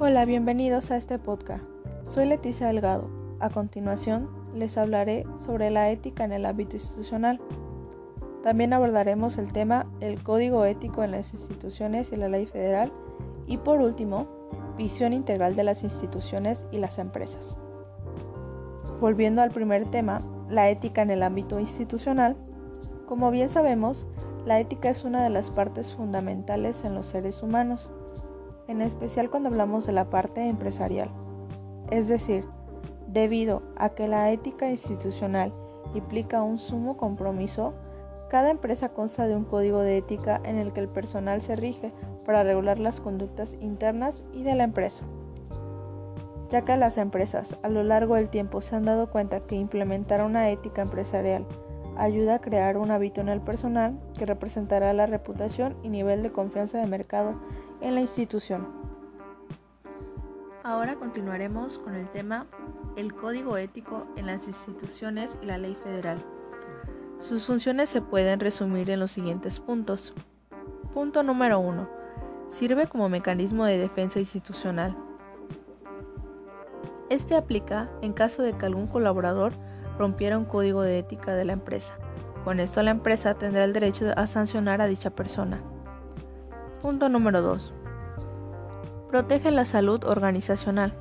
Hola, bienvenidos a este podcast. Soy Leticia Delgado. A continuación, les hablaré sobre la ética en el ámbito institucional. También abordaremos el tema el código ético en las instituciones y la ley federal. Y por último, visión integral de las instituciones y las empresas. Volviendo al primer tema, la ética en el ámbito institucional. Como bien sabemos, la ética es una de las partes fundamentales en los seres humanos en especial cuando hablamos de la parte empresarial. Es decir, debido a que la ética institucional implica un sumo compromiso, cada empresa consta de un código de ética en el que el personal se rige para regular las conductas internas y de la empresa. Ya que las empresas a lo largo del tiempo se han dado cuenta que implementar una ética empresarial ayuda a crear un hábito en el personal que representará la reputación y nivel de confianza de mercado en la institución. Ahora continuaremos con el tema el código ético en las instituciones y la ley federal. Sus funciones se pueden resumir en los siguientes puntos. Punto número 1. Sirve como mecanismo de defensa institucional. Este aplica en caso de que algún colaborador rompiera un código de ética de la empresa. Con esto la empresa tendrá el derecho a sancionar a dicha persona. Punto número 2. Protege la salud organizacional.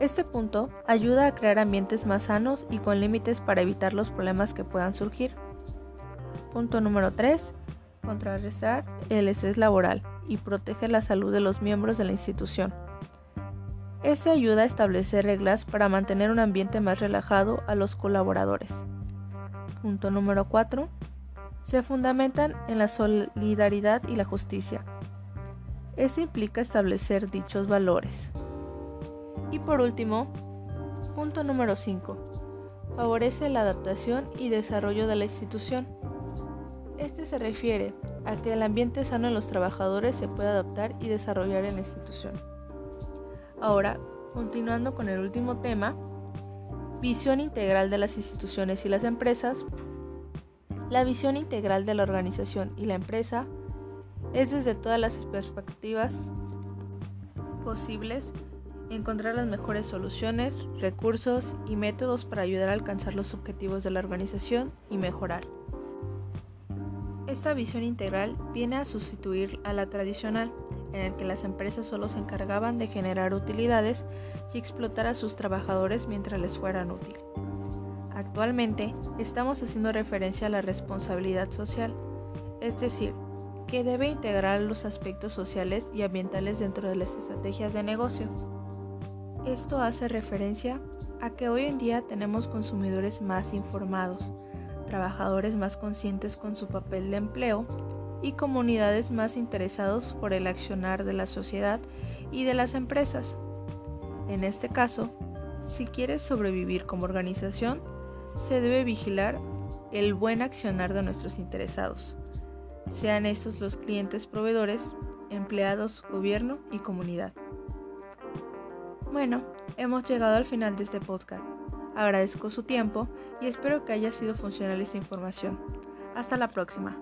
Este punto ayuda a crear ambientes más sanos y con límites para evitar los problemas que puedan surgir. Punto número 3. Contrarrestar el estrés laboral y protege la salud de los miembros de la institución. Este ayuda a establecer reglas para mantener un ambiente más relajado a los colaboradores. Punto número 4. Se fundamentan en la solidaridad y la justicia. Eso implica establecer dichos valores. Y por último, punto número 5. Favorece la adaptación y desarrollo de la institución. Este se refiere a que el ambiente sano en los trabajadores se pueda adaptar y desarrollar en la institución. Ahora, continuando con el último tema, visión integral de las instituciones y las empresas. La visión integral de la organización y la empresa es desde todas las perspectivas posibles encontrar las mejores soluciones, recursos y métodos para ayudar a alcanzar los objetivos de la organización y mejorar. Esta visión integral viene a sustituir a la tradicional, en el que las empresas solo se encargaban de generar utilidades y explotar a sus trabajadores mientras les fueran útil. Actualmente estamos haciendo referencia a la responsabilidad social, es decir, que debe integrar los aspectos sociales y ambientales dentro de las estrategias de negocio. Esto hace referencia a que hoy en día tenemos consumidores más informados, trabajadores más conscientes con su papel de empleo y comunidades más interesados por el accionar de la sociedad y de las empresas. En este caso, si quieres sobrevivir como organización, se debe vigilar el buen accionar de nuestros interesados, sean estos los clientes proveedores, empleados, gobierno y comunidad. Bueno, hemos llegado al final de este podcast. Agradezco su tiempo y espero que haya sido funcional esta información. Hasta la próxima.